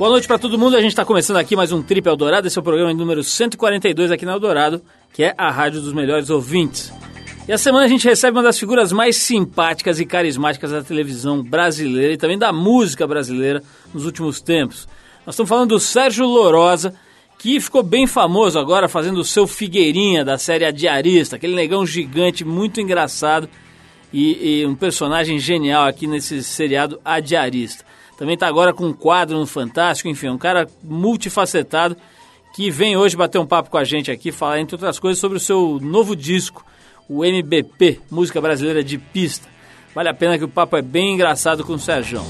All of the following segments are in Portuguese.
Boa noite para todo mundo. A gente está começando aqui mais um Trip Eldorado. Esse é o programa número 142 aqui na Eldorado, que é a rádio dos melhores ouvintes. E a semana a gente recebe uma das figuras mais simpáticas e carismáticas da televisão brasileira e também da música brasileira nos últimos tempos. Nós estamos falando do Sérgio Lorosa, que ficou bem famoso agora fazendo o seu Figueirinha da série A Diarista, aquele negão gigante muito engraçado e, e um personagem genial aqui nesse seriado A Diarista. Também está agora com um quadro no Fantástico, enfim, um cara multifacetado que vem hoje bater um papo com a gente aqui, falar, entre outras coisas, sobre o seu novo disco, o MBP, Música Brasileira de Pista. Vale a pena que o papo é bem engraçado com o Sérgio.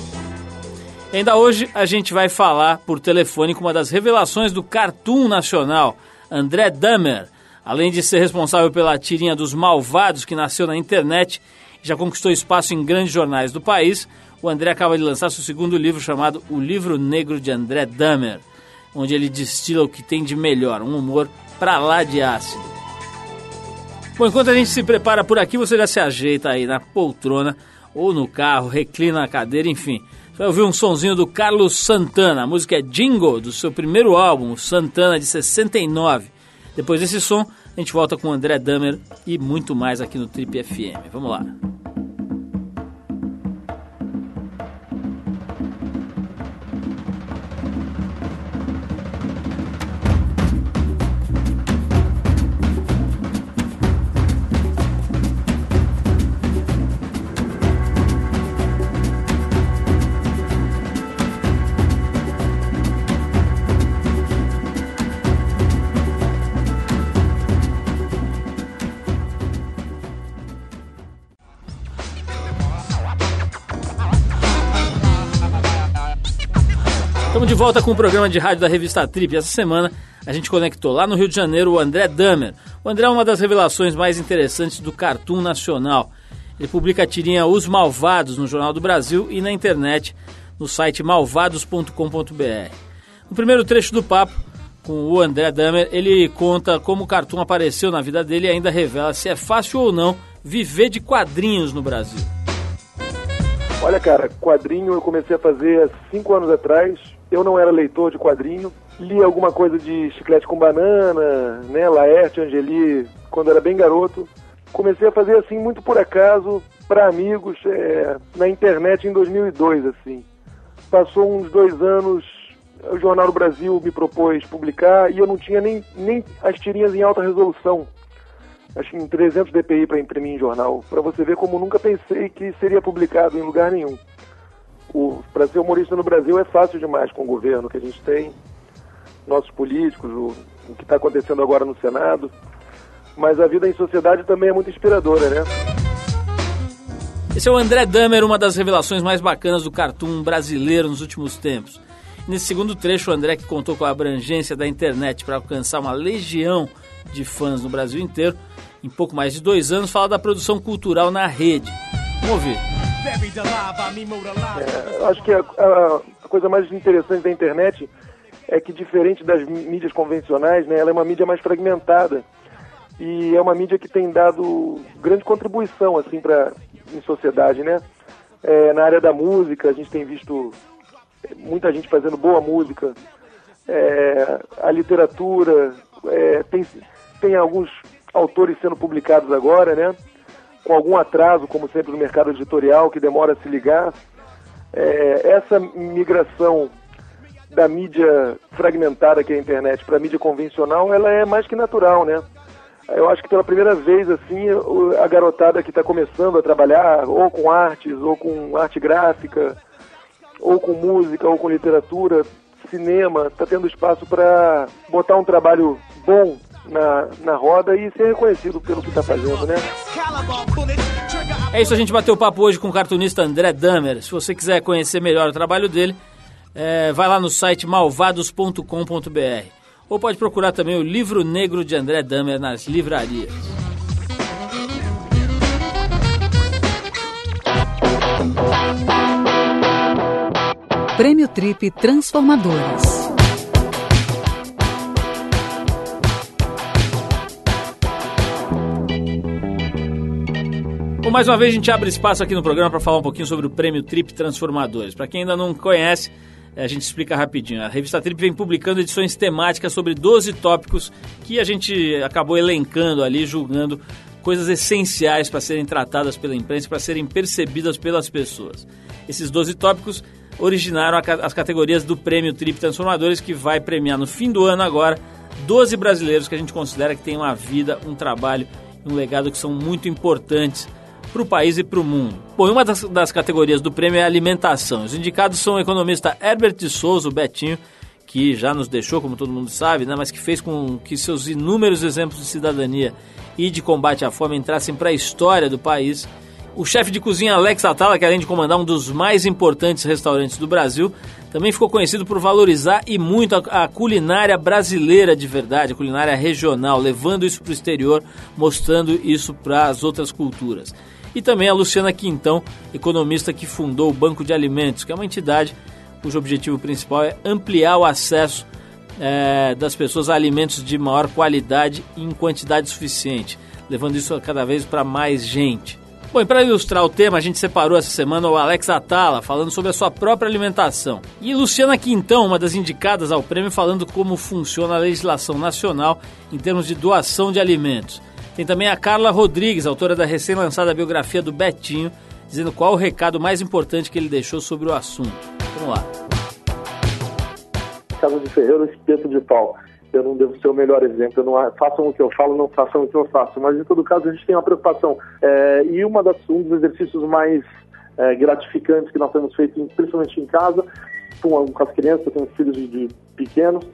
Ainda hoje a gente vai falar por telefone com uma das revelações do Cartoon Nacional, André Damer. Além de ser responsável pela tirinha dos Malvados, que nasceu na internet e já conquistou espaço em grandes jornais do país, o André acaba de lançar seu segundo livro chamado O Livro Negro de André Damer, onde ele destila o que tem de melhor, um humor pra lá de ácido. Bom, enquanto a gente se prepara por aqui, você já se ajeita aí na poltrona ou no carro, reclina a cadeira, enfim. Você vai ouvir um sonzinho do Carlos Santana, a música é Jingle, do seu primeiro álbum, Santana, de 69. Depois desse som, a gente volta com André Damer e muito mais aqui no Trip FM. Vamos lá. Volta com o programa de rádio da revista Trip. Essa semana a gente conectou lá no Rio de Janeiro o André Damer. O André é uma das revelações mais interessantes do Cartoon Nacional. Ele publica a tirinha Os Malvados no Jornal do Brasil e na internet no site malvados.com.br. No primeiro trecho do papo com o André Damer, ele conta como o Cartoon apareceu na vida dele e ainda revela se é fácil ou não viver de quadrinhos no Brasil. Olha, cara, quadrinho eu comecei a fazer há cinco anos atrás. Eu não era leitor de quadrinho. Li alguma coisa de Chiclete com Banana, né, Laerte, Angeli, quando era bem garoto. Comecei a fazer assim muito por acaso, para amigos, é, na internet em 2002, assim. Passou uns dois anos, o Jornal do Brasil me propôs publicar e eu não tinha nem, nem as tirinhas em alta resolução. Acho que em 300 dpi para imprimir em jornal. Para você ver como nunca pensei que seria publicado em lugar nenhum para ser humorista no Brasil é fácil demais com o governo que a gente tem, nossos políticos, o, o que está acontecendo agora no Senado. Mas a vida em sociedade também é muito inspiradora, né? Esse é o André Damer, uma das revelações mais bacanas do cartoon brasileiro nos últimos tempos. Nesse segundo trecho, o André, que contou com a abrangência da internet para alcançar uma legião de fãs no Brasil inteiro, em pouco mais de dois anos, fala da produção cultural na rede. Vamos ouvir. É, acho que a, a, a, coisa mais interessante da internet é que, diferente das mídias convencionais, né, ela é uma mídia mais fragmentada e é uma mídia que tem dado grande contribuição assim para em sociedade, né? É, na área da música a gente tem visto muita gente fazendo boa música, é, a literatura é, tem tem alguns autores sendo publicados agora, né? Com algum atraso, como sempre no mercado editorial, que demora a se ligar. É, essa migração da mídia fragmentada que é a internet para a mídia convencional, ela é mais que natural, né? Eu acho que pela primeira vez, assim, a garotada que está começando a trabalhar, ou com artes, ou com arte gráfica, ou com música, ou com literatura, cinema, está tendo espaço para botar um trabalho bom na, na roda e ser reconhecido pelo que está fazendo, né? É isso, a gente bateu papo hoje com o cartunista André Damer. Se você quiser conhecer melhor o trabalho dele, é, vai lá no site malvados.com.br. Ou pode procurar também o Livro Negro de André Damer nas livrarias. Prêmio Trip Transformadores. Bom, mais uma vez a gente abre espaço aqui no programa para falar um pouquinho sobre o Prêmio Trip Transformadores. Para quem ainda não conhece, a gente explica rapidinho. A revista Trip vem publicando edições temáticas sobre 12 tópicos que a gente acabou elencando ali, julgando coisas essenciais para serem tratadas pela imprensa, para serem percebidas pelas pessoas. Esses 12 tópicos originaram as categorias do Prêmio Trip Transformadores, que vai premiar no fim do ano agora 12 brasileiros que a gente considera que têm uma vida, um trabalho um legado que são muito importantes para o país e para o mundo. Bom, uma das, das, categorias do prêmio é alimentação. Os indicados são o economista Herbert de Souza, o Betinho, que já nos deixou, como todo mundo sabe, né, mas que fez com que seus inúmeros exemplos de cidadania e de combate à fome entrassem para a história do país. O chefe de cozinha Alex Atala, que além de comandar um dos mais importantes restaurantes do Brasil, também ficou conhecido por valorizar e muito a, a culinária brasileira de verdade, a culinária regional, levando isso para o exterior, mostrando isso para as outras culturas e também a Luciana Quintão, economista que fundou o Banco de Alimentos, que é uma entidade cujo objetivo principal é ampliar o acesso é, das pessoas a alimentos de maior qualidade e em quantidade suficiente, levando isso cada vez para mais gente. Bom, e para ilustrar o tema, a gente separou essa semana o Alex Atala falando sobre a sua própria alimentação. E Luciana Quintão, uma das indicadas ao prêmio, falando como funciona a legislação nacional em termos de doação de alimentos. Tem também a Carla Rodrigues, autora da recém-lançada biografia do Betinho, dizendo qual o recado mais importante que ele deixou sobre o assunto. Vamos lá. Casa de Ferreiro, espeto de pau. Eu não devo ser o melhor exemplo. Não, façam o que eu falo, não façam o que eu faço. Mas, em todo caso, a gente tem uma preocupação. É, e uma das, um dos exercícios mais é, gratificantes que nós temos feito, principalmente em casa, com, com as crianças, eu tenho filhos de, de pequenos,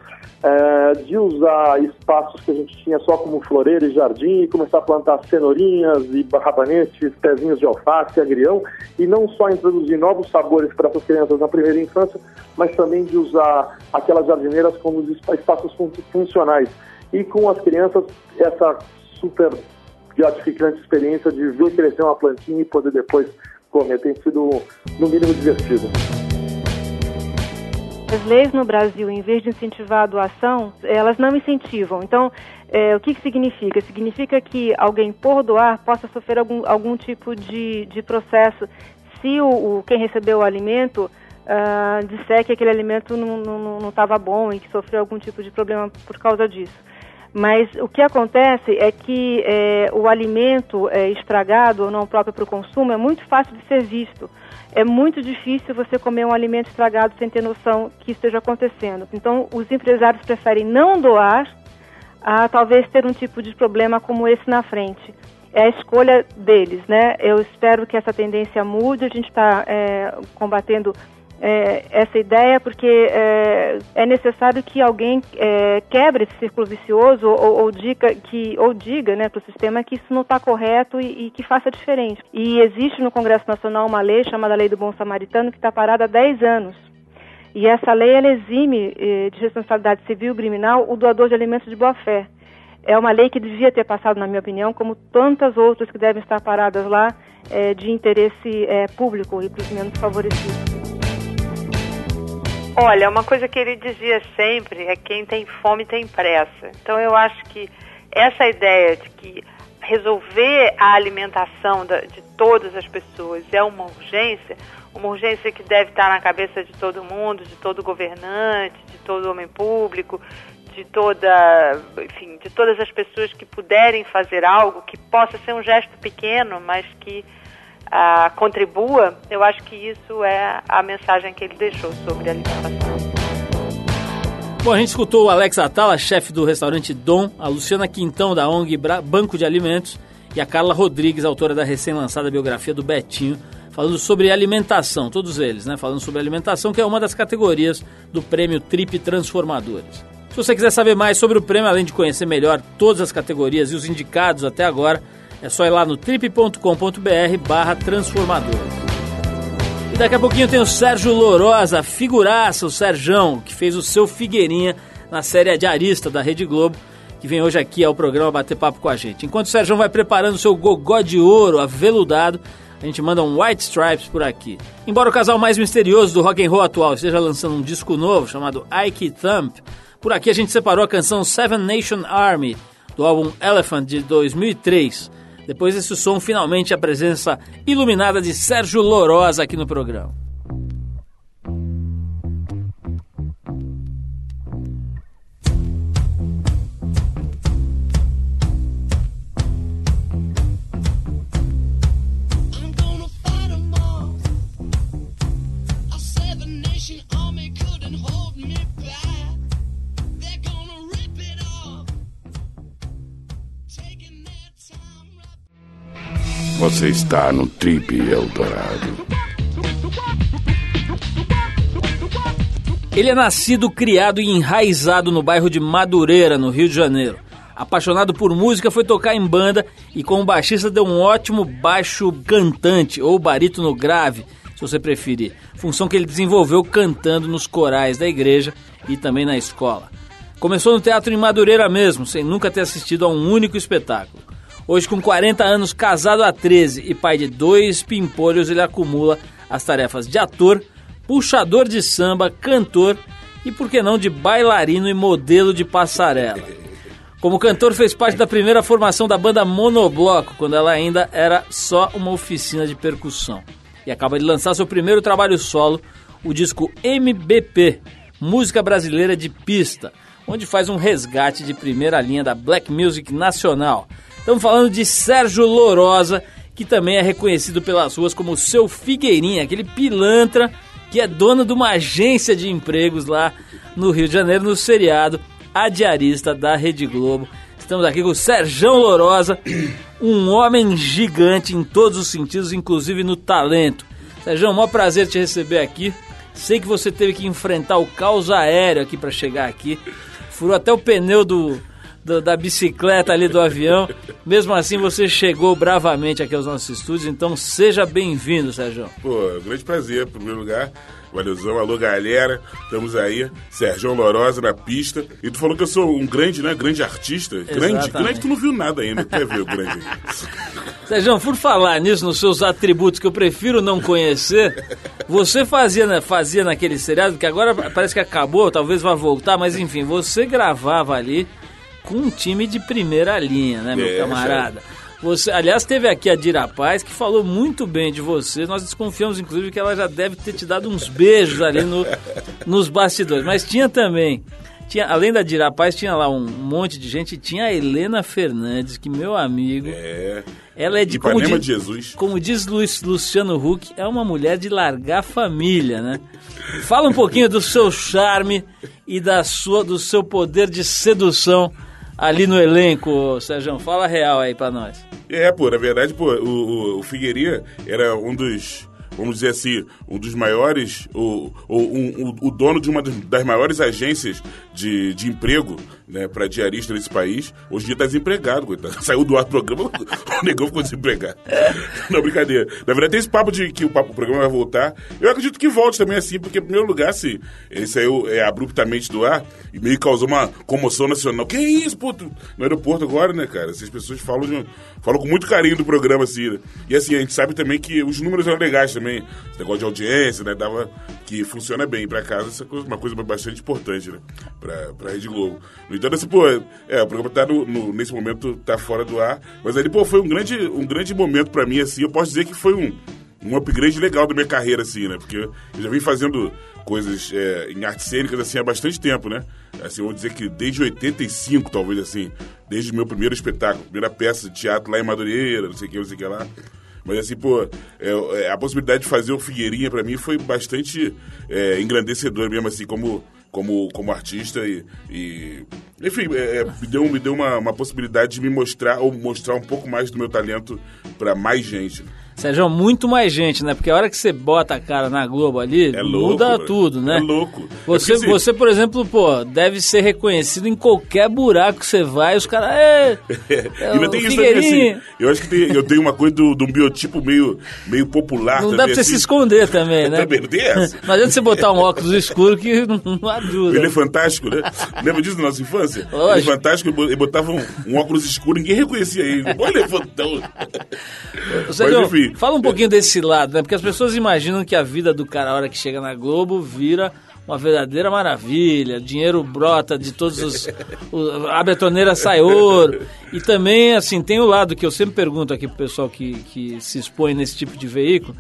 é, de usar espaços que a gente tinha só como floreira e jardim e começar a plantar cenourinhas e rabanetes, pezinhos de alface, agrião, e não só introduzir novos sabores para essas crianças na primeira infância, mas também de usar aquelas jardineiras como espaços funcionais. E com as crianças, essa super gratificante experiência de ver crescer uma plantinha e poder depois comer. Tem sido, no mínimo, divertido. As leis no Brasil, em vez de incentivar a doação, elas não incentivam. Então, é, o que, que significa? Significa que alguém, por doar, possa sofrer algum, algum tipo de, de processo se o, o quem recebeu o alimento uh, disser que aquele alimento não estava bom e que sofreu algum tipo de problema por causa disso. Mas o que acontece é que é, o alimento é, estragado ou não próprio para o consumo é muito fácil de ser visto é muito difícil você comer um alimento estragado sem ter noção que esteja acontecendo. Então, os empresários preferem não doar a talvez ter um tipo de problema como esse na frente. É a escolha deles, né? Eu espero que essa tendência mude. A gente está é, combatendo é, essa ideia porque é, é, necessário que alguém é, quebre esse círculo vicioso ou, ou diga que ou diga né, para o sistema que isso não está correto e, e, que faça diferente. E existe no Congresso Nacional uma lei chamada Lei do Bom Samaritano que está parada há 10 anos. E essa lei ela exime eh, de responsabilidade civil e criminal o doador de alimentos de boa fé. É uma lei que devia ter passado, na minha opinião, como tantas outras que devem estar paradas lá eh, de interesse eh, público e para os menos favorecidos. Olha, uma coisa que ele dizia sempre é quem tem fome tem pressa. Então eu acho que essa ideia de que resolver a alimentação de todas as pessoas é uma urgência, uma urgência que deve estar na cabeça de todo mundo, de todo governante, de todo homem público, de toda, enfim, de todas as pessoas que puderem fazer algo que possa ser um gesto pequeno, mas que contribua, eu acho que isso é a mensagem que ele deixou sobre a alimentação. Bom, a gente escutou o Alex Atala, chefe do restaurante Dom, a Luciana Quintão, da ONG Banco de Alimentos, e a Carla Rodrigues, autora da recém-lançada biografia do Betinho, falando sobre alimentação, todos eles, né? Falando sobre alimentação, que é uma das categorias do prêmio Trip Transformadores. Se você quiser saber mais sobre o prêmio, além de conhecer melhor todas as categorias e os indicados até agora, é só ir lá no trip.com.br barra transformadores. E daqui a pouquinho tem o Sérgio Lourosa, figuraça, o Serjão, que fez o seu Figueirinha na série Diarista da Rede Globo, que vem hoje aqui ao programa bater papo com a gente. Enquanto o Sérgio vai preparando o seu gogó de ouro aveludado, a gente manda um White Stripes por aqui. Embora o casal mais misterioso do rock and roll atual esteja lançando um disco novo chamado Ike Thump, por aqui a gente separou a canção Seven Nation Army do álbum Elephant de 2003. Depois desse som, finalmente a presença iluminada de Sérgio Lorosa aqui no programa. Você está no Trip Eldorado. Ele é nascido, criado e enraizado no bairro de Madureira, no Rio de Janeiro. Apaixonado por música, foi tocar em banda e como baixista deu um ótimo baixo cantante ou barítono grave, se você preferir. Função que ele desenvolveu cantando nos corais da igreja e também na escola. Começou no teatro em Madureira mesmo, sem nunca ter assistido a um único espetáculo. Hoje, com 40 anos, casado há 13 e pai de dois pimpolhos, ele acumula as tarefas de ator, puxador de samba, cantor e, por que não, de bailarino e modelo de passarela. Como cantor, fez parte da primeira formação da banda Monobloco, quando ela ainda era só uma oficina de percussão. E acaba de lançar seu primeiro trabalho solo, o disco MBP, Música Brasileira de Pista, onde faz um resgate de primeira linha da black music nacional. Estamos falando de Sérgio Lorosa, que também é reconhecido pelas ruas como seu Figueirinha, aquele pilantra que é dono de uma agência de empregos lá no Rio de Janeiro, no seriado A Diarista da Rede Globo. Estamos aqui com o Sérgio Lorosa, um homem gigante em todos os sentidos, inclusive no talento. Sérgio, é maior prazer te receber aqui. Sei que você teve que enfrentar o caos aéreo aqui para chegar aqui. Furou até o pneu do, do, da bicicleta ali do avião. Mesmo assim, você chegou bravamente aqui aos nossos estúdios, então seja bem-vindo, Sérgio. Pô, grande prazer, em primeiro lugar. Valeuzão, alô galera, estamos aí, Sérgio Lorosa na pista. E tu falou que eu sou um grande, né? Grande artista. Grande, grande, tu não viu nada ainda, quer ver o grande. Sérgio, por falar nisso, nos seus atributos que eu prefiro não conhecer, você fazia, fazia naquele seriado, que agora parece que acabou, talvez vá voltar, mas enfim, você gravava ali com um time de primeira linha, né, meu é, camarada? Você, aliás, teve aqui a Dira Paz, que falou muito bem de você. Nós desconfiamos, inclusive, que ela já deve ter te dado uns beijos ali no, nos bastidores. Mas tinha também, tinha, além da Dira Paz, tinha lá um monte de gente. Tinha a Helena Fernandes, que meu amigo. É. Ela é de como diz, de Jesus. Como diz Luiz, Luciano Huck, é uma mulher de largar família, né? Fala um pouquinho do seu charme e da sua, do seu poder de sedução ali no elenco, Sérgio. Fala real aí pra nós. É, pô, na verdade, pô, o, o era um dos vamos dizer assim, um dos maiores, o, o, um, o dono de uma das maiores agências de, de emprego né, para diarista nesse país. Hoje em dia está desempregado, coitado. Saiu do ar do programa, o negão ficou desempregado. Não, brincadeira. Na verdade, tem esse papo de que o, papo, o programa vai voltar. Eu acredito que volte também assim, porque, em primeiro lugar, se ele saiu é, abruptamente do ar e meio causou uma comoção nacional. Que isso, pô? No aeroporto agora, né, cara? Essas pessoas falam, de, falam com muito carinho do programa, assim. Né? E assim, a gente sabe também que os números eram legais também. Esse negócio de audiência, né? Dava que funciona bem para casa, isso é uma coisa bastante importante, né? Pra, pra Rede Globo. No entanto, assim, pô, é, o programa tá no, no, nesse momento tá fora do ar, mas ali, pô, foi um grande, um grande momento para mim, assim, eu posso dizer que foi um, um upgrade legal da minha carreira, assim, né? Porque eu já vim fazendo coisas é, em artes cênicas, assim, há bastante tempo, né? Assim, vou dizer que desde 85, talvez, assim, desde o meu primeiro espetáculo, primeira peça de teatro lá em Madureira, não sei o que, não sei o que lá. Mas assim, pô, é, é, a possibilidade de fazer o Figueirinha para mim foi bastante é, engrandecedor mesmo, assim, como, como, como artista e, e enfim, é, é, me deu, me deu uma, uma possibilidade de me mostrar ou mostrar um pouco mais do meu talento para mais gente. Sérgio, muito mais gente, né? Porque a hora que você bota a cara na Globo ali, é louco, muda tudo, né? É louco. Você, é você, por exemplo, pô, deve ser reconhecido em qualquer buraco que você vai, os caras. É, é, Ainda tem isso também, assim. Eu acho que tem, eu tenho uma coisa de um biotipo meio, meio popular não também. dá pra você assim. se esconder também, né? também, não tem essa. Não adianta você botar um óculos escuro que não ajuda. Ele é fantástico, né? Lembra disso na nossa infância? Lógico. Ele é fantástico, ele botava um, um óculos escuro, ninguém reconhecia ele. Olha, elefantão. Sérgio, Mas, enfim, fala um pouquinho desse lado, né? Porque as pessoas imaginam que a vida do cara, a hora que chega na Globo, vira uma verdadeira maravilha. Dinheiro brota de todos os. O, a betoneira sai ouro. E também, assim, tem o lado que eu sempre pergunto aqui pro pessoal que, que se expõe nesse tipo de veículo.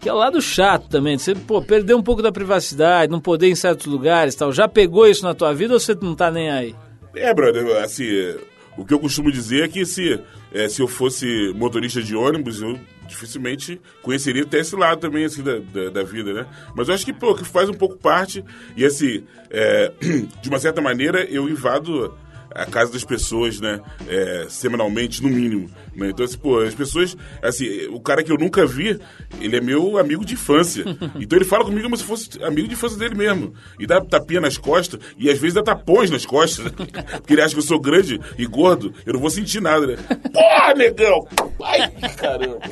Que é o lado chato também, você pô, perder um pouco da privacidade, não poder ir em certos lugares tal. Já pegou isso na tua vida ou você não tá nem aí? É, brother, assim, o que eu costumo dizer é que se, é, se eu fosse motorista de ônibus, eu dificilmente conheceria até esse lado também, assim, da, da, da, vida, né? Mas eu acho que, pô, que faz um pouco parte, e assim, é, de uma certa maneira, eu invado a casa das pessoas, né? É, semanalmente, no mínimo. Né? Então, assim, pô, as pessoas. Assim, o cara que eu nunca vi, ele é meu amigo de infância. Então ele fala comigo como se fosse amigo de infância dele mesmo. E dá tapinha nas costas, e às vezes dá tapões nas costas. né? Porque ele acha que eu sou grande e gordo, eu não vou sentir nada, né? Porra, negão! Ai, caramba!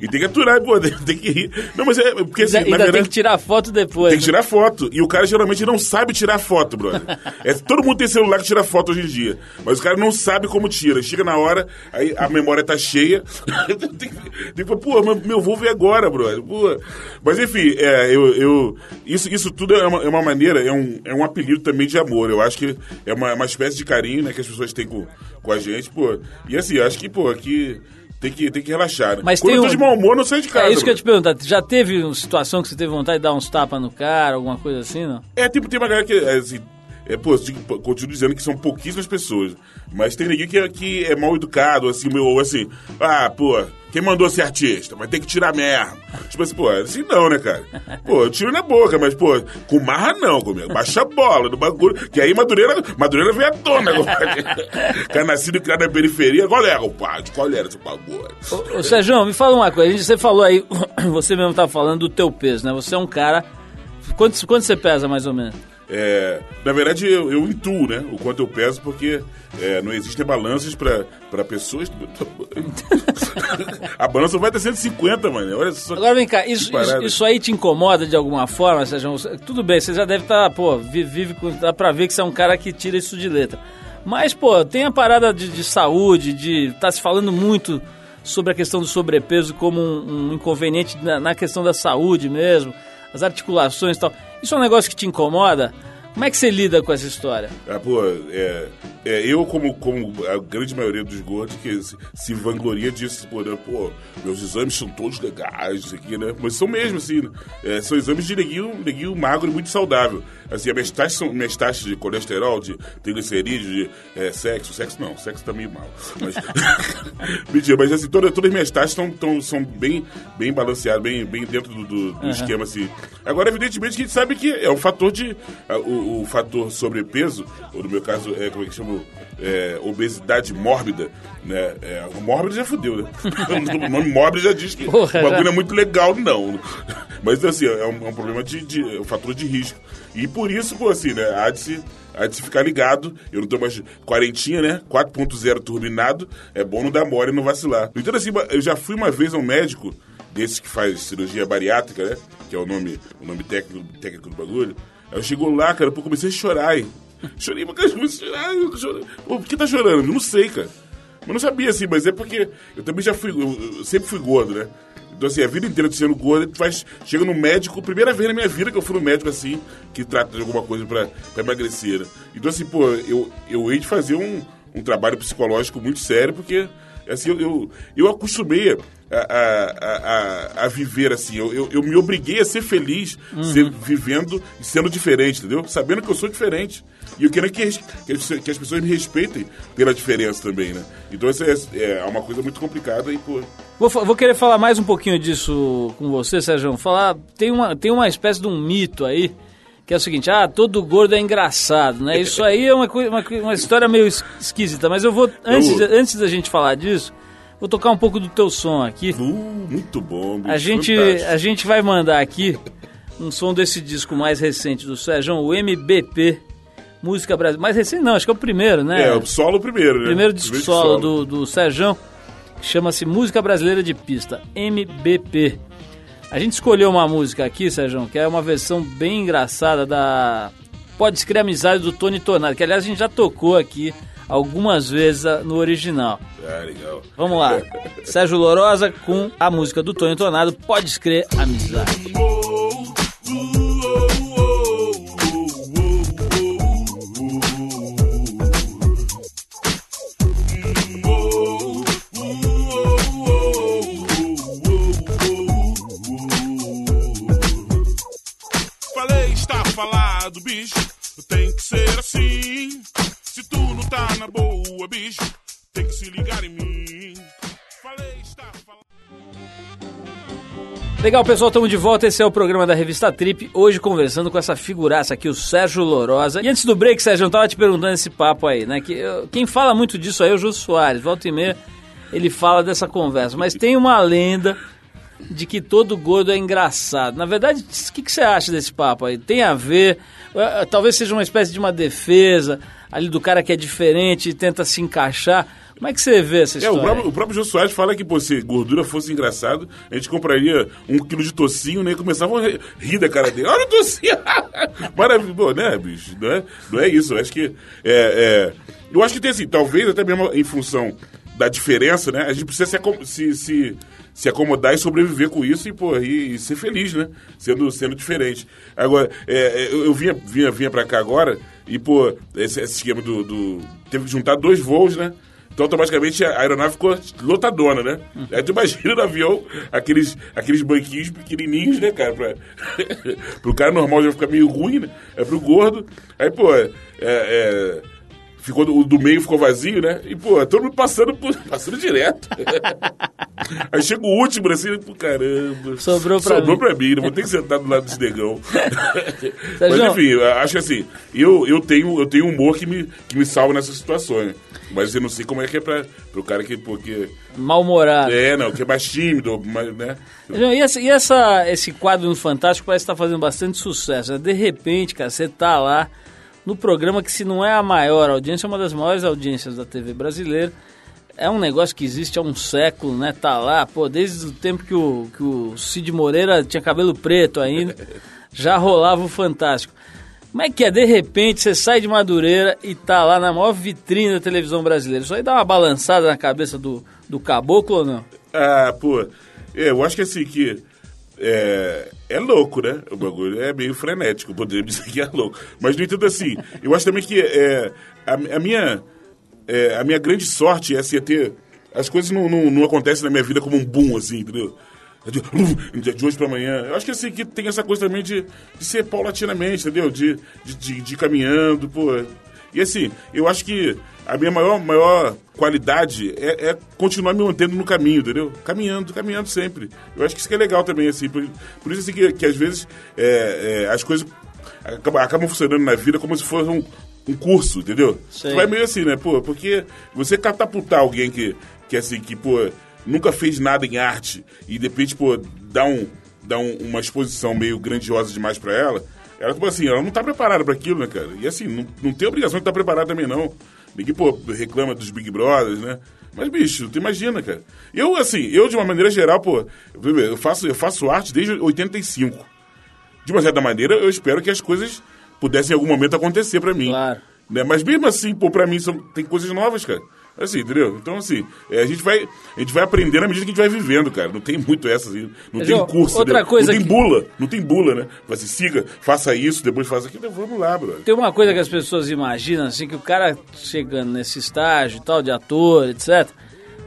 E tem que aturar, pô, tem que rir. Não, mas é porque assim, Ainda na tem verdade. que tirar foto depois. Tem que tirar foto. E o cara geralmente não sabe tirar foto, brother. É, todo mundo tem celular que tira foto hoje em dia. Mas o cara não sabe como tira. Chega na hora, aí a memória tá cheia. tem, que, falar, pô, meu, vou ver agora, brother. Pô. Mas enfim, é, eu, eu, isso, isso tudo é uma, é uma maneira, é um, é um apelido também de amor. Eu acho que é uma, uma espécie de carinho né, que as pessoas têm com, com a gente, pô. E assim, acho que, pô, aqui. Tem que, tem que relaxar. Né? Mas Quando tem eu tô um- de mau humor, não saio de casa. É isso que eu te perguntar. Já teve uma situação que você teve vontade de dar uns tapas no cara, alguma coisa assim, não? É, tipo, tem uma galera que, é, assim, é, pô, continuo dizendo que são pouquíssimas pessoas. Mas tem ninguém que, é- que é mal educado, assim, meu, assim, ah, pô, quem mandou ser artista? Vai ter que tirar mesmo. Tipo assim, pô, assim não, né, cara? Pô, eu tiro na boca, mas, pô, com marra não, comigo. Baixa a bola do bagulho. Que aí Madureira, Madureira vem à tona agora. cara nascido e criado na periferia, qual era, pai? Qual era esse bagulho? Ô, Sérgio, me fala uma coisa. Você falou aí, você mesmo tá falando do teu peso, né? Você é um cara... Quanto, quanto você pesa, mais ou menos? É, na verdade, eu, eu intuo, né? O quanto eu peso, porque é, não existem balanças para pessoas. A balança vai até 150, mano. Olha só. Agora vem cá, isso, isso, isso aí te incomoda de alguma forma, Sérgio? Tudo bem, você já deve estar, pô, vi- vive com. dá pra ver que você é um cara que tira isso de letra. Mas, pô, tem a parada de, de saúde, de. tá se falando muito sobre a questão do sobrepeso como um, um inconveniente na, na questão da saúde mesmo, as articulações e tal. Isso é um negócio que te incomoda? Como é que você lida com essa história? Ah, pô, é, é, eu, como, como a grande maioria dos gordos, que se, se vangloria disso, pô, né? pô, meus exames são todos legais, isso aqui, né? Mas são mesmo, assim, né? É, são exames de neguinho, neguinho magro e muito saudável. Assim, as minhas taxas, são, minhas taxas de colesterol, de triglicerídeos, de é, sexo, sexo não, sexo tá meio mal. Mas, mentira, mas assim, toda, todas as minhas taxas tão, tão, são bem, bem balanceadas, bem, bem dentro do, do, do esquema, assim. Agora, evidentemente, que a gente sabe que é um fator de... O, o fator sobrepeso, ou no meu caso, é, como é que chama? É, obesidade mórbida, né? É, o mórbido já fudeu, né? o nome mórbido já diz que Porra, o bagulho já. é muito legal, não. Mas, assim, é um, é um problema de, de... é um fator de risco. E por isso, pô, assim, né? Há de se... De se ficar ligado, eu não tô mais quarentinha, né? 4.0 turbinado, é bom não dar mole e não vacilar. Entanto, assim, eu já fui uma vez a um médico, desse que faz cirurgia bariátrica, né? Que é o nome, o nome técnico, técnico do bagulho. Aí chegou lá, cara, pô, comecei a chorar. hein? Chorei, mas cara, comecei a chorar. Eu chorei. Pô, por que tá chorando? Eu não sei, cara. Eu não sabia, assim, mas é porque eu também já fui, eu, sempre fui gordo, né? Então, assim, a vida inteira sendo gordo, faz, chega no médico, primeira vez na minha vida que eu fui no médico, assim, que trata de alguma coisa pra, pra emagrecer. né? Então, assim, pô, eu, eu hei de fazer um, um trabalho psicológico muito sério, porque, assim, eu, eu, eu acostumei a, a, a, a- viver, assim, eu, eu, eu me obriguei a ser feliz, ser, vivendo e sendo diferente, entendeu? Sabendo que eu sou diferente. E eu quero que, as- que as- que as pessoas me respeitem pela diferença também, né? Então, isso é, é uma coisa muito complicada e, pô... Vou, vou querer falar mais um pouquinho disso com você, Sérgio. Falar, tem uma, tem uma espécie de um mito aí, que é o seguinte, ah, todo gordo é engraçado, né? Isso aí é uma, uma, uma história meio es- esquisita, mas eu vou, antes, de- antes da gente falar disso, vou tocar um pouco do teu som aqui. Uh, muito bom, bicho, A gente, fantástico. a gente vai mandar aqui um som desse disco mais recente do Sérgio, o MBP, Música Brasileira. Mais recente não, acho que é o primeiro, né? É, o solo primeiro, né? Primeiro disco solo do, do Sérgio, que chama-se Música Brasileira de Pista, MBP. A gente escolheu uma música aqui, Sérgio, que é uma versão bem engraçada da Pode Escrever Amizade do Tony Tornado, que aliás a gente já tocou aqui algumas vezes no original. Ah, legal. Vamos lá, Sérgio Lorosa com a música do Tony Tornado, Pode Escrever Amizade. Falado, bicho. Tem que ser assim. Se tu não tá na boa, bicho, tem que se ligar em mim. Falei, está. Legal, pessoal, estamos de volta. Esse é o programa da revista Trip. Hoje conversando com essa figuraça aqui, o Sérgio Lorosa. E antes do break, Sérgio, eu tava te perguntando esse papo aí, né? Que, eu- quem fala muito disso aí é o Jô Soares. Volta e meia, ele fala dessa conversa. Mas tem uma lenda de que todo gordo é engraçado. Na verdade, o que, que você acha desse papo aí? Tem a ver? eh, Talvez seja uma espécie de uma defesa ali do cara que é diferente e tenta se encaixar. Como é que você vê essa É, história? o próprio, o próprio Jô Soares fala que, pô, se gordura fosse engraçado, a gente compraria um quilo de tocinho, né? E começavam a ri- rir da cara dele. Olha o tocinho! Maravilhoso, Pô, né, bicho? Não é, não é isso. Eu acho que. É, é, eu acho que tem assim, talvez até mesmo em função da diferença, né? A gente precisa se, se, se, se acomodar e sobreviver com isso e, pô, e, e ser feliz, né? Sendo, sendo diferente. Agora, é, é, eu, eu vinha, vinha, vinha pra cá agora e, pô, esse, esse esquema do, do. Teve que juntar dois voos, né? Então, automaticamente, a aeronave ficou lotadona, né? Aí tu imagina no avião aqueles, aqueles banquinhos pequenininhos, né, cara? Pra, pro cara normal já fica meio ruim, né? É pro gordo. Aí, pô, é, é, ficou, o do meio ficou vazio, né? E, pô, todo mundo passando, por- passando direto. Aí chega o último, assim, pô, caramba. Sobrou pra Sobrou mim. pra mim, não vou ter que sentar do lado desse negão. Mas, enfim, eu acho que assim, eu, eu, tenho, eu tenho humor que me, que me salva nessas situações. Mas eu não sei como é que é pra, pro cara que, porque, Mal-humorado. é, não, que é mais tímido, mais, né? João, E, essa, e essa- esse quadro no Fantástico parece estar fazendo bastante sucesso. né? De repente, cara, você tá lá no programa que se não é a maior audiência, é uma das maiores audiências da TV brasileira. É um negócio que existe há um século, né? Tá lá, pô, desde o tempo que o, que o Cid Moreira tinha cabelo preto ainda, já rolava o Fantástico. Como é que é? De repente você sai de Madureira e tá lá na maior vitrine da televisão brasileira. Isso aí dá uma balançada na cabeça do, do caboclo ou não? Ah, pô, eu acho que assim, que é, é louco, né? O bagulho é meio frenético, poderíamos dizer que é louco. Mas, no entanto, assim, eu acho também que é, a, a minha, é, a minha grande sorte é assim, é ter... As coisas não, não, não acontecem na minha vida como um boom, assim, entendeu? De, de- hoje pra amanhã. Eu acho que assim, que tem essa coisa também de, de ser paulatinamente, entendeu? De, de, de, de caminhando, pô. E assim, eu acho que a minha maior, maior qualidade é, é continuar me mantendo no caminho, entendeu? Caminhando, caminhando sempre. Eu acho que isso que é legal também, assim. Por, por isso assim, que, que às vezes é, é, as coisas acabam, acabam funcionando na vida como se fosse um, um curso, entendeu? Sei. Tu vai meio assim, né? Pô, porque você catapultar alguém que, que assim, que, pô, nunca fez nada em arte e de repente, pô, dá, um, dá um- uma exposição meio grandiosa demais pra ela, ela, tipo assim, ela não tá preparada pra aquilo, né, cara? E assim, não, não tem obrigação de estar preparada também, não. Ninguém, pô, reclama dos Big Brothers, né? Mas, bicho, tu imagina, cara. Eu, assim, eu, de uma maneira geral, pô, eu faço, eu faço arte desde 85 de uma certa maneira, eu espero que as coisas pudessem em algum momento acontecer pra mim. Claro. Né? Mas mesmo assim, pô, pra mim são, tem coisas novas, cara. Assim, entendeu? Então, assim, é, a, gente vai, a gente vai aprendendo à medida que a gente vai vivendo, cara. Não tem muito essa, assim. Não Mas, tem ó, curso. outra né? coisa Não tem que- bula. Não tem bula, né? Vai assim, siga, faça isso, depois faça aquilo. Vamos lá, brother. Tem uma coisa que as pessoas imaginam, assim, que o cara chegando nesse estágio e tal, de ator, etc.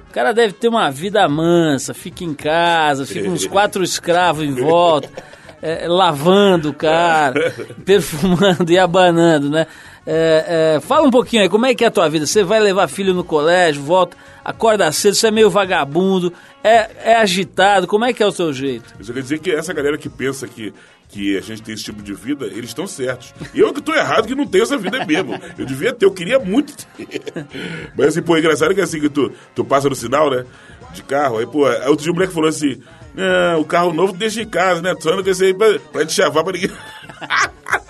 O cara deve ter uma vida mansa, fica em casa, fica uns quatro escravos em volta, é, lavando o cara, perfumando e abanando, né? É, é, fala um pouquinho aí, como é que é a tua vida? Você vai levar filho no colégio, volta, acorda cedo, você é meio vagabundo, é, é agitado, como é que é o seu jeito? Isso quer dizer que essa galera que pensa que, que a gente tem esse tipo de vida, eles estão certos. Eu que tô errado que não tenho essa vida mesmo. Eu devia ter, eu queria muito ter. Mas assim, pô, é engraçado que assim que tu, tu passa no sinal, né? De carro, aí, pô, aí outro dia o moleque falou assim: Não, o carro novo deixa em casa, né? Tu só anda com esse aí pra, pra te chavar pra ninguém.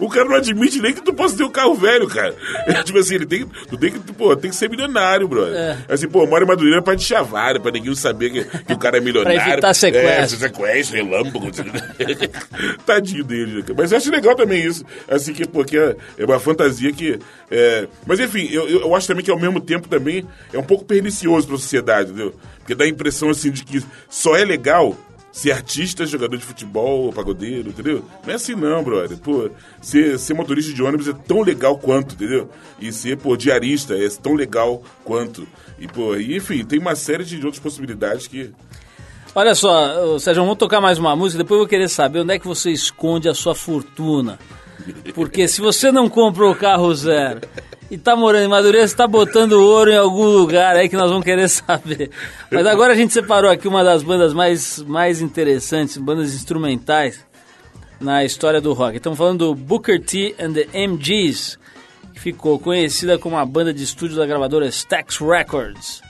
O cara não admite nem que tu possa ter um carro velho, cara. É, tipo assim, ele tem, tu tem que, pô, tem que ser milionário, brother. É. Assim, pô, mora em Madureira pra te chavar, pra ninguém saber que, que o cara é milionário. Pra evitar sequestro. É, sequestro, relâmpago. Tadinho dele, né, cara. Mas eu acho legal também isso. Assim, que, pô, que é, é uma fantasia que... é, Mas, enfim, eu, eu acho também que ao mesmo tempo também é um pouco pernicioso pra sociedade, entendeu? Porque dá a impressão, assim, de que só é legal ser artista, jogador de futebol, pagodeiro, entendeu? Não é assim não, brother. Pô, ser, ser motorista de ônibus é tão legal quanto, entendeu? E ser, pô, diarista é tão legal quanto. E, pô, e, enfim, tem uma série de outras possibilidades que... Olha só, Sérgio, vamos tocar mais uma música, depois eu vou querer saber onde é que você esconde a sua fortuna. Porque se você não comprou o carro zero e tá morando em Madureira, você tá botando ouro em algum lugar aí que nós vamos querer saber. Mas agora a gente separou aqui uma das bandas mais, mais interessantes, bandas instrumentais na história do rock. Estamos falando do Booker T and the MGs, que ficou conhecida como a banda de estúdio da gravadora Stax Records.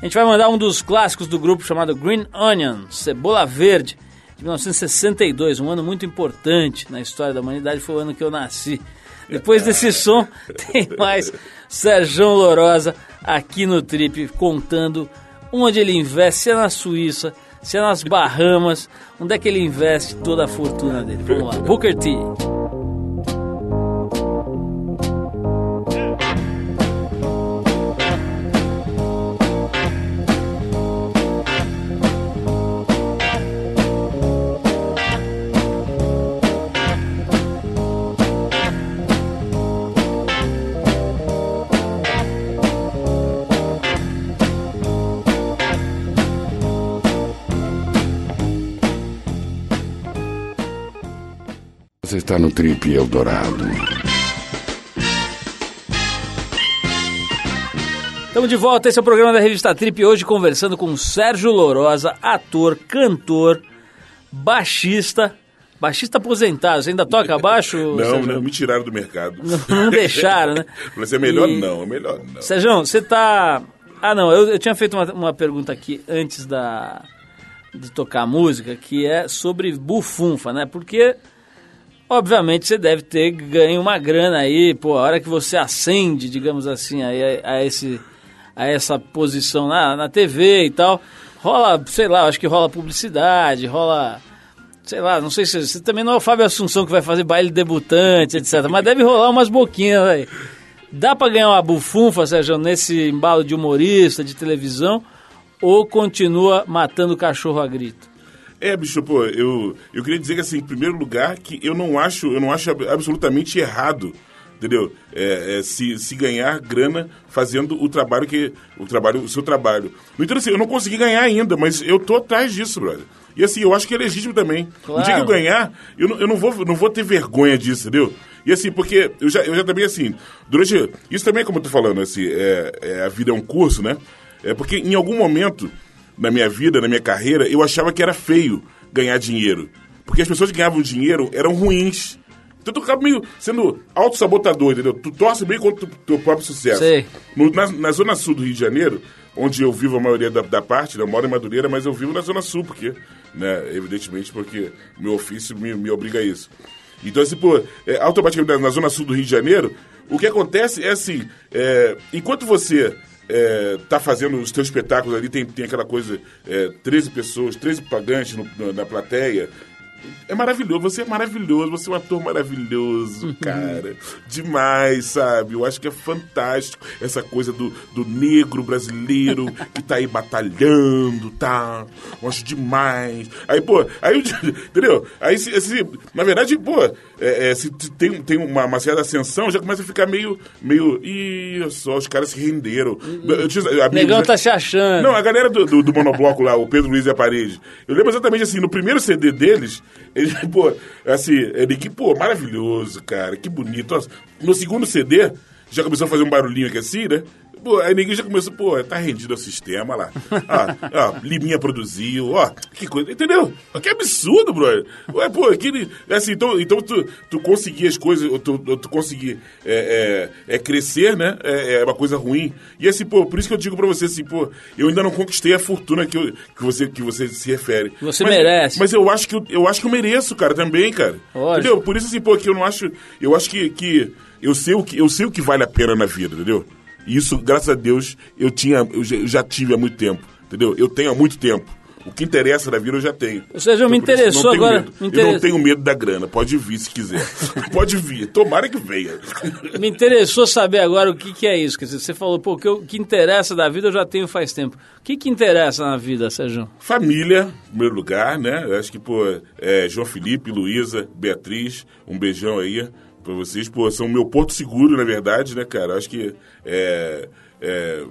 A gente vai mandar um dos clássicos do grupo chamado Green Onion, Cebola Verde, de 1962, um ano muito importante na história da humanidade, foi o ano que eu nasci. Depois desse som, tem mais Sérgio Lorosa aqui no Trip, contando onde ele investe, se é na Suíça, se é nas Bahamas, onde é que ele investe toda a fortuna dele. Vamos lá, Booker T. Você está no Trip Eldorado. Estamos de volta, esse é o programa da Revista Trip, hoje conversando com Sérgio Lorosa, ator, cantor, baixista, baixista aposentado. Você ainda toca baixo? Não, Sérgio? não, me tiraram do mercado. Não, não deixaram, né? Mas é melhor E- não, é melhor não. Sérgio, você tá... Ah, não, eu, eu tinha feito uma, uma pergunta aqui antes da de tocar música, que é sobre bufunfa, né? Porque, obviamente, você deve ter ganho uma grana aí, pô, a hora que você acende, digamos assim, aí, a, a esse, a essa posição na, na TV e tal, rola, sei lá, acho que rola publicidade, rola... Sei lá, não sei se você também não é o Fábio Assunção que vai fazer baile debutante, etc. Mas deve rolar umas boquinhas aí. Dá pra ganhar uma bufunfa, Sérgio, nesse embalo de humorista, de televisão, ou continua matando cachorro a grito? É, bicho, pô, eu, eu queria dizer que, assim, em primeiro lugar, que eu não acho, eu não acho ab- absolutamente errado, entendeu? É, é, se, se ganhar grana fazendo o trabalho que. O trabalho, o seu trabalho. No entanto, assim, eu não consegui ganhar ainda, mas eu tô atrás disso, brother. E assim, eu acho que é legítimo também. Claro. No dia que eu ganhar, eu não, eu não, vou, não vou ter vergonha disso, entendeu? E assim, porque eu já, eu já também, assim, durante. Isso também, como eu tô falando, assim, é, é, a vida é um curso, né? É porque em algum momento na minha vida, na minha carreira, eu achava que era feio ganhar dinheiro. Porque as pessoas que ganhavam dinheiro eram ruins. Então tu acaba meio sendo auto-sabotador, entendeu? Tu torce bem contra o teu próprio sucesso. No- na, na zona sul do Rio de Janeiro, onde eu vivo a maioria da, da parte, né? eu moro em Madureira, mas eu vivo na zona sul, porque, né, evidentemente, porque meu ofício me, me obriga a isso. Então, assim, pô, é, automaticamente na zona sul do Rio de Janeiro, o que acontece é assim, é, enquanto você é, tá fazendo os teus espetáculos ali, tem, tem aquela coisa, é, 13 pessoas, 13 pagantes no- no- na plateia, é maravilhoso, você é maravilhoso, você é um ator maravilhoso, cara. Demais, sabe? Eu acho que é fantástico essa coisa do, do negro brasileiro que tá aí batalhando, tá? Eu acho demais. Aí, pô, aí, entendeu? Aí, se, se- na verdade, pô, é, é, se tem, tem uma, uma certa ascensão, já começa a ficar meio, meio, ih, olha só, os caras se renderam. Eu tinha amigos, Negão tá se achando. Não, a galera do, do, do monobloco lá, o Pedro Luiz e a Parede. Eu lembro exatamente assim, no primeiro CD deles, ele, pô, assim, ele que, pô, maravilhoso, cara, que bonito. Nossa, No segundo CD, já começou a fazer um barulhinho aqui assim, né? Pô, aí ninguém já começou, pô, tá rendido ao sistema lá. Ah, ó, Liminha produziu, ó, que coisa, entendeu? Que absurdo, brother. Ué, pô, aquele, assim, então, então tu, tu conseguir as coisas, tu, tu conseguir é, é, é crescer, né? É, é uma coisa ruim. E assim, pô, por isso que eu digo pra você assim, pô, eu ainda não conquistei a fortuna que, eu- que, você, que você se refere. Você Mas- merece. Mas eu acho que eu, eu acho que eu mereço, cara, também, cara. Lógico. Entendeu? Por isso assim, pô, que eu não acho, eu acho que, que eu sei o que eu sei o que vale a pena na vida, entendeu? E isso, graças a Deus, eu tinha, eu já, tive há muito tempo, entendeu? Eu tenho há muito tempo. O que interessa na vida eu já tenho. Ou seja, me Então, isso, interessou agora- medo. me Eu não interessa- tenho medo da grana. Pode vir se quiser. Pode vir. Tomara que venha. Me interessou saber agora o que, que é isso. Quer dizer, você falou, pô, o que, que interessa da vida eu já tenho faz tempo. O que, que interessa na vida, Sérgio? Família, em primeiro lugar, né? Eu acho que, pô, é, João Felipe, Luísa, Beatriz, um beijão aí pra vocês. Pô, são meu porto seguro, na verdade, né, cara? Acho que é, é,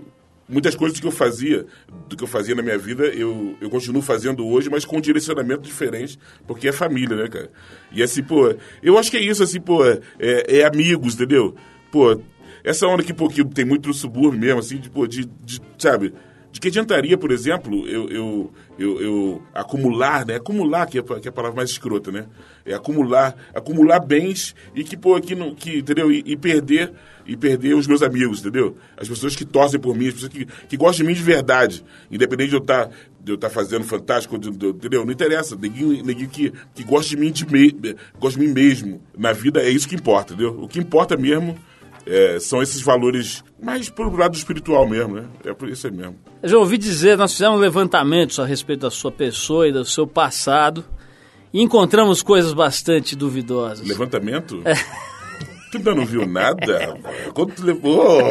muitas coisas que eu fazia, do que eu fazia na minha vida, eu, eu continuo fazendo hoje, mas com um direcionamento diferente, porque é família, né, cara? E assim, pô, eu acho que é isso, assim, pô, é, é amigos, entendeu? Pô, essa onda que, pô, que tem muito no subúrbio mesmo, assim, de, pô, de, de sabe, de que adiantaria, por exemplo, eu, eu, eu, eu acumular, né? Acumular, que é, que é a palavra mais escrota, né? É acumular, acumular bens e que, pô, que, não, que entendeu? E, e perder e perder os meus amigos, entendeu? As pessoas que torcem por mim, as pessoas que, que gostam de mim de verdade. Independente de eu estar de eu estar fazendo fantástico, de- de- entendeu? Não interessa. Neguinho, neguinho que, que gosta de mim de me, gosta de mim mesmo. Na vida é isso que importa, entendeu? O que importa mesmo é, são esses valores mais pro lado espiritual mesmo, né? É por isso aí mesmo. Eu já ouvi dizer, nós fizemos levantamentos a respeito da sua pessoa e do seu passado e encontramos coisas bastante duvidosas. Levantamento? Tu ainda não viu nada? Quanto tu levou?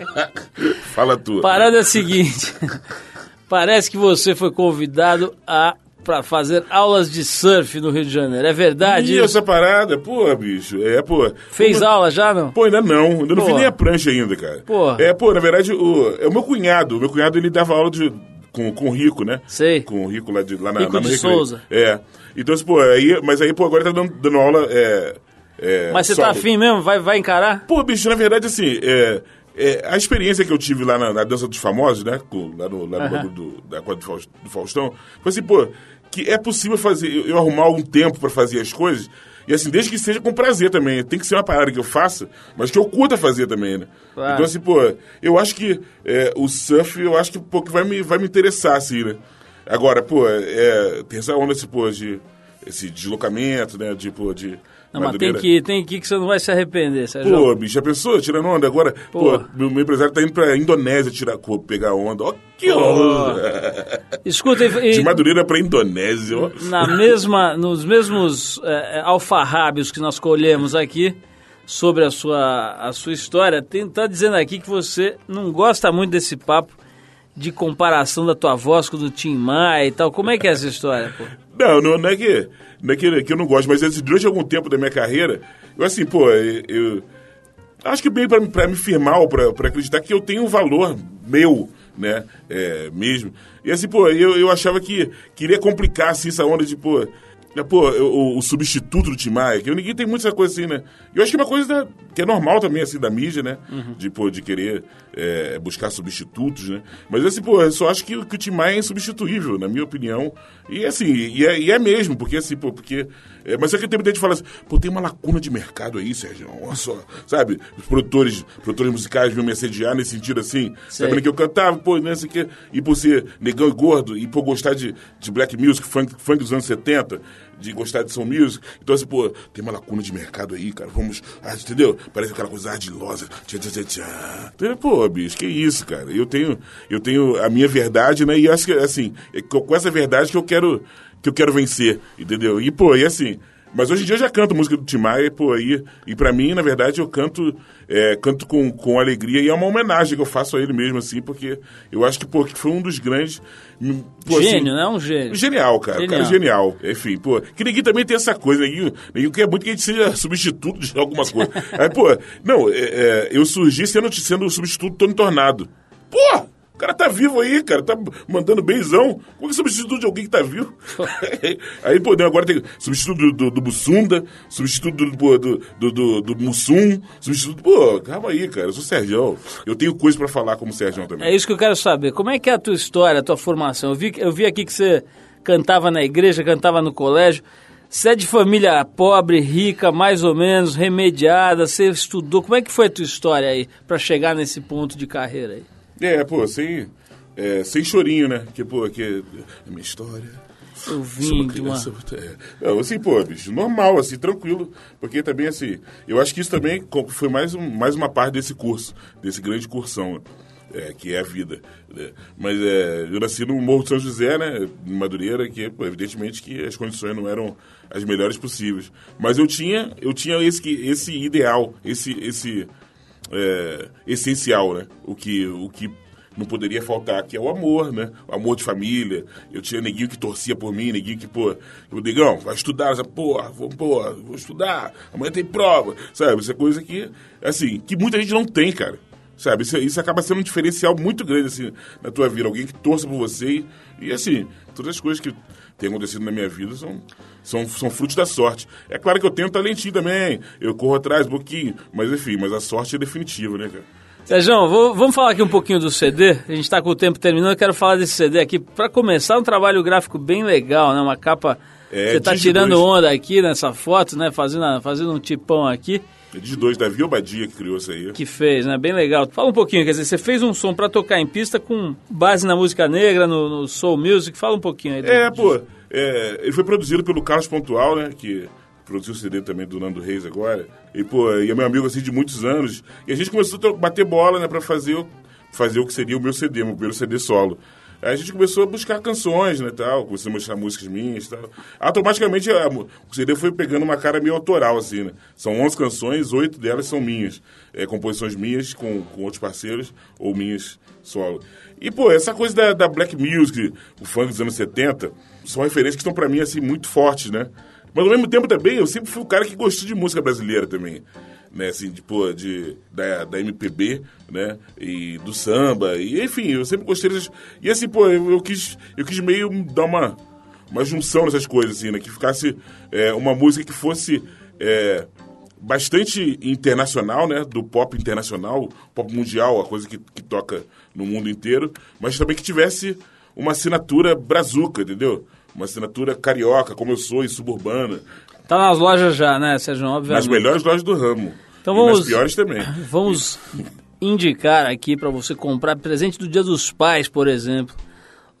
Fala tu. Parada é a seguinte: parece que você foi convidado a para fazer aulas de surf no Rio de Janeiro. É verdade? Ih, isso? essa parada, pô, bicho. É, pô. Fez aula já não? Pô, ainda não. Ainda não Pô. nem a prancha ainda, cara. Pô. É, pô, na verdade, o, é o meu cunhado. O meu cunhado, ele dava aula de, com, com o Rico, né? Sei. Com o Rico lá, de, lá na, Rico na de. Souza. É. Então, assim, pô, aí, mas aí, pô, agora ele tá dando, dando aula, é... é, Mas você solo. tá afim mesmo? Vai, vai encarar? Pô, bicho, na verdade, assim, é, é, a experiência que eu tive lá na, na Dança dos Famosos, né? com- lá no, lá no bagulho do, da quadra do, Faus- do Faustão, foi assim, pô, que é possível fazer, eu, eu arrumar algum tempo pra fazer as coisas, e assim, desde que seja com prazer também. Tem que ser uma parada que eu faça, mas que eu curta fazer também, né? Claro. Então, assim, pô, eu acho que é, o surf, eu acho que, pô, que vai me, vai me interessar, assim, né? Agora, pô, é, tem essa onda, assim, pô, de esse deslocamento, né? De, pô, de Não, mas tem que, ir, tem que ir que você não vai se arrepender, Sérgio. Pô, bicho, a pessoa tirando onda agora. Pô. Pô, meu, meu empresário tá indo pra Indonésia tirar, pô, pegar onda. Ó, que onda! Escuta, e, De Madureira pra Indonésia, ó. na mesma, nos mesmos é, alfarrábios que nós colhemos aqui sobre a sua, a sua história, tem, tá dizendo aqui que você não gosta muito desse papo de comparação da tua voz com o do Tim Maia e tal. Como é que é essa história, pô? Não, não, não é que, não é que, que eu não gosto, mas durante algum tempo da minha carreira, eu assim, pô, eu. eu acho que bem pra me firmar ou pra acreditar que eu tenho um valor meu, né? É, mesmo. E assim, pô, eu, eu achava que queria complicar assim, essa onda de, pô. Né, Pô, o, o substituto do Tim Maia, que ninguém tem muito essa coisa assim, né? Eu acho que é uma coisa da- que é normal também, assim, da mídia, né? De, pô, de querer é, buscar substitutos, né? Mas assim, pô, eu só acho que, que o Tim Maia é insubstituível, na minha opinião. E assim, e é, e é mesmo, porque assim, pô, porque. é, mas é que tem muita gente que fala assim, pô, tem uma lacuna de mercado aí, Sérgio, olha só, sabe? Os produtores, produtores musicais vinham me assediar nesse sentido assim, Sei. sabendo que eu cantava, pô, não sei o quê, e por ser negão e gordo, e por gostar de, de black music, funk, funk dos anos 70, de gostar de soul music. Então, assim, pô, tem uma lacuna de mercado aí, cara, vamos, ah, entendeu? Parece aquela coisa ardilosa, tchá, tchá, tchá, tchá. Então, pô, bicho, que isso, cara? Eu tenho, eu tenho a minha verdade, né? E acho que, assim, é co- com essa verdade que eu quero, que eu quero vencer, entendeu? E, pô, e assim... Mas hoje em dia eu já canto música do Tim Maia, pô, aí, e pra mim, na verdade, eu canto, é, canto com, com alegria e é uma homenagem que eu faço a ele mesmo, assim, porque eu acho que, pô, que foi um dos grandes... hum, pô, assim, Gênio, né? Um gênio. Genial, cara. Genial. Cara é genial. Enfim, pô. Que ninguém também tem essa coisa. Ninguém, ninguém quer muito que a gente seja substituto de alguma coisa. Aí, pô, não, é, é, eu surgi sendo, sendo o substituto do Tony Tornado. Pô! O cara tá vivo aí, cara, tá mandando beijão. Como que é substituto de alguém que tá vivo? aí, pô, não, agora tem substituto do, do, do Bussunda, substituto do, do, do, do, do Mussum, substituto. Pô, calma aí, cara, eu sou Sérgio. Eu tenho coisa pra falar como Sérgio também. É isso que eu quero saber. Como é que é a tua história, a tua formação? Eu vi, eu vi aqui que você cantava na igreja, cantava no colégio. Você é de família pobre, rica, mais ou menos, remediada, você estudou. Como é que foi a tua história aí para chegar nesse ponto de carreira aí? É, pô, sem, é, sem chorinho, né? Que, pô, que a minha história. Eu vim de uma... criança. é. Não, assim, pô, bicho, normal, assim, tranquilo. Porque também, assim, eu acho que isso também foi mais, um, mais uma parte desse curso, desse grande cursão, é, que é a vida. né? Mas é, eu nasci no Morro de São José, né, em Madureira, que, pô, evidentemente, que as condições não eram as melhores possíveis. Mas eu tinha, eu tinha esse, esse ideal, esse, esse é, essencial, né? O que, o que não poderia faltar, que é o amor, né? O amor de família. Eu tinha neguinho que torcia por mim, neguinho que, pô, o negão, vai estudar, sabe? pô, vou, pô, vou estudar, amanhã tem prova, sabe? Essa coisa que, assim, que muita gente não tem, cara. Sabe? Isso, isso acaba sendo um diferencial muito grande, assim, na tua vida. Alguém que torça por você e, e assim, todas as coisas que têm acontecido na minha vida são, são, são frutos da sorte. É claro que eu tenho talentinho também, eu corro atrás um pouquinho, mas enfim, mas a sorte é definitiva, né, cara? Sérgio, vou- vamos falar aqui um pouquinho do CD. A gente está com o tempo terminando, eu quero falar desse CD aqui. Para começar, um trabalho gráfico bem legal, né? Uma capa. É, você tá Digi tirando onda aqui nessa foto, né? Fazendo, fazendo um tipão aqui de dois, Davi Obadia que criou isso aí. que fez, né? Bem legal. Fala um pouquinho, quer dizer, você fez um som para tocar em pista com base na música negra, no, no soul music. Fala um pouquinho aí. do- É, pô, é, ele foi produzido pelo Carlos Pontual, né, que produziu o CD também do Nando Reis agora. E, pô, e é meu amigo, assim, de muitos anos. E a gente começou a bater bola, né, pra fazer o, fazer o que seria o meu CD, meu primeiro CD solo. A gente começou a buscar canções, né, tal, começou a mostrar músicas minhas tal. Automaticamente a o CD foi pegando uma cara meio autoral, assim, né. São 11 canções, oito delas são minhas. É, composições minhas com, com outros parceiros ou minhas solo. E, pô, essa coisa da, da black music, o funk dos anos 70, são referências que estão pra mim, assim, muito fortes, né? Mas ao mesmo tempo também, eu sempre fui o cara que gostou de música brasileira também. Né, assim, de, pô, de, da, da MPB, né, e do samba, e enfim, eu sempre gostei dessas... E assim, pô, eu, eu quis, eu quis meio dar uma, uma junção nessas coisas, assim, né, que ficasse é, uma música que fosse é, bastante internacional, né, do pop internacional, pop mundial, a coisa que, que toca no mundo inteiro, mas também que tivesse uma assinatura brazuca, entendeu? Uma assinatura carioca, como eu sou, e suburbana, Tá nas lojas já, né, Sérgio? nas Obviamente. melhores lojas do ramo. Então e vamos- nas piores também. Vamos indicar aqui para você comprar presente do Dia dos Pais, por exemplo.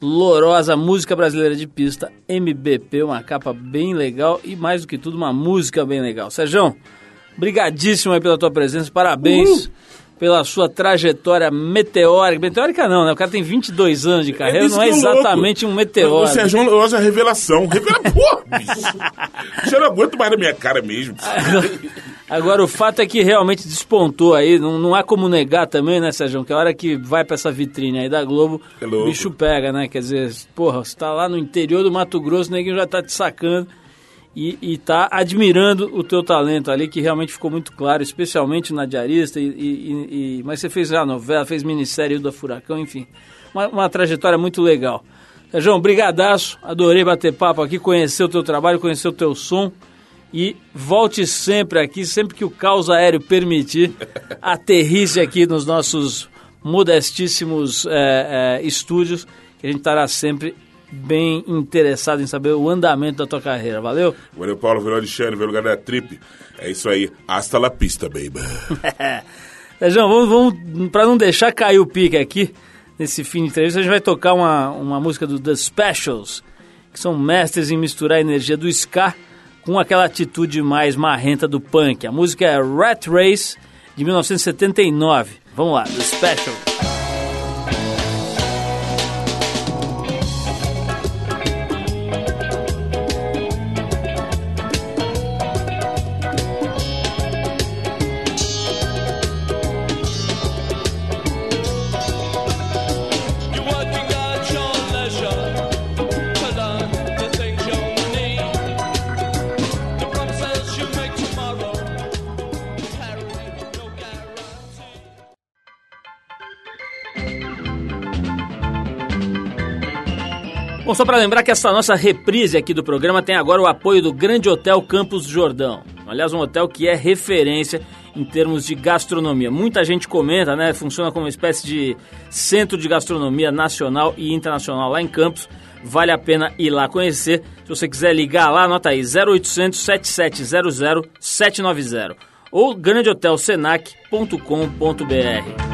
Lorosa Música Brasileira de Pista, MBP, uma capa bem legal e mais do que tudo uma música bem legal. Sérgio, brigadíssimo aí pela tua presença, parabéns pela sua trajetória meteórica. Meteórica não, né? O cara tem 22 anos de carreira, isso não é é louco. exatamente um O meteoro. Sérgio Rosa é revelação. Revela, pô, bicho. Já não aguento mais na minha cara mesmo. Agora, o fato é que realmente despontou aí, não, não há como negar também, né, Sérgio? Que a hora que vai pra essa vitrine aí da Globo, É o louco. bicho pega, né? Quer dizer, porra, você tá lá no interior do Mato Grosso, o neguinho já tá te sacando e, e tá admirando o teu talento ali, que realmente ficou muito claro, especialmente na Diarista, e, e- e- mas você fez a novela, fez minissérie da Furacão, enfim, uma, uma trajetória muito legal. Sérgio, brigadaço, adorei bater papo aqui, conhecer o teu trabalho, conhecer o teu som. E volte sempre aqui, sempre que o caos aéreo permitir, aterrisse aqui nos nossos modestíssimos é, é, estúdios, que a gente estará sempre bem interessado em saber o andamento da tua carreira. Valeu? Valeu, Paulo, valeu, Alexandre, valeu, galera da Trip. É isso aí. Hasta la pista, baby. Sérgio, vamos, vamos para não deixar cair o pique aqui, nesse fim de entrevista, a gente vai tocar uma, uma música do The Specials, que são mestres em misturar a energia do ska com aquela atitude mais marrenta do punk. A música é Rat Race, de 1979. Vamos lá, The Specials. Bom, só para lembrar que essa nossa reprise aqui do programa tem agora o apoio do Grande Hotel Campos Jordão. Aliás, um hotel que é referência em termos de gastronomia. Muita gente comenta, né? Funciona como uma espécie de centro de gastronomia nacional e internacional lá em Campos. Vale a pena ir lá conhecer. Se você quiser ligar lá, anota aí 0800 7700 790 ou grandehotelsenac.com.br.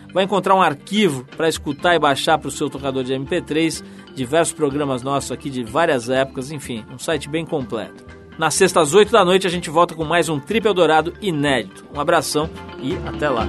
Vai encontrar um arquivo para escutar e baixar para o seu tocador de MP3, diversos programas nossos aqui de várias épocas, enfim, um site bem completo. Na sexta às 8 da noite a gente volta com mais um Trip Eldorado inédito. Um abração e até lá.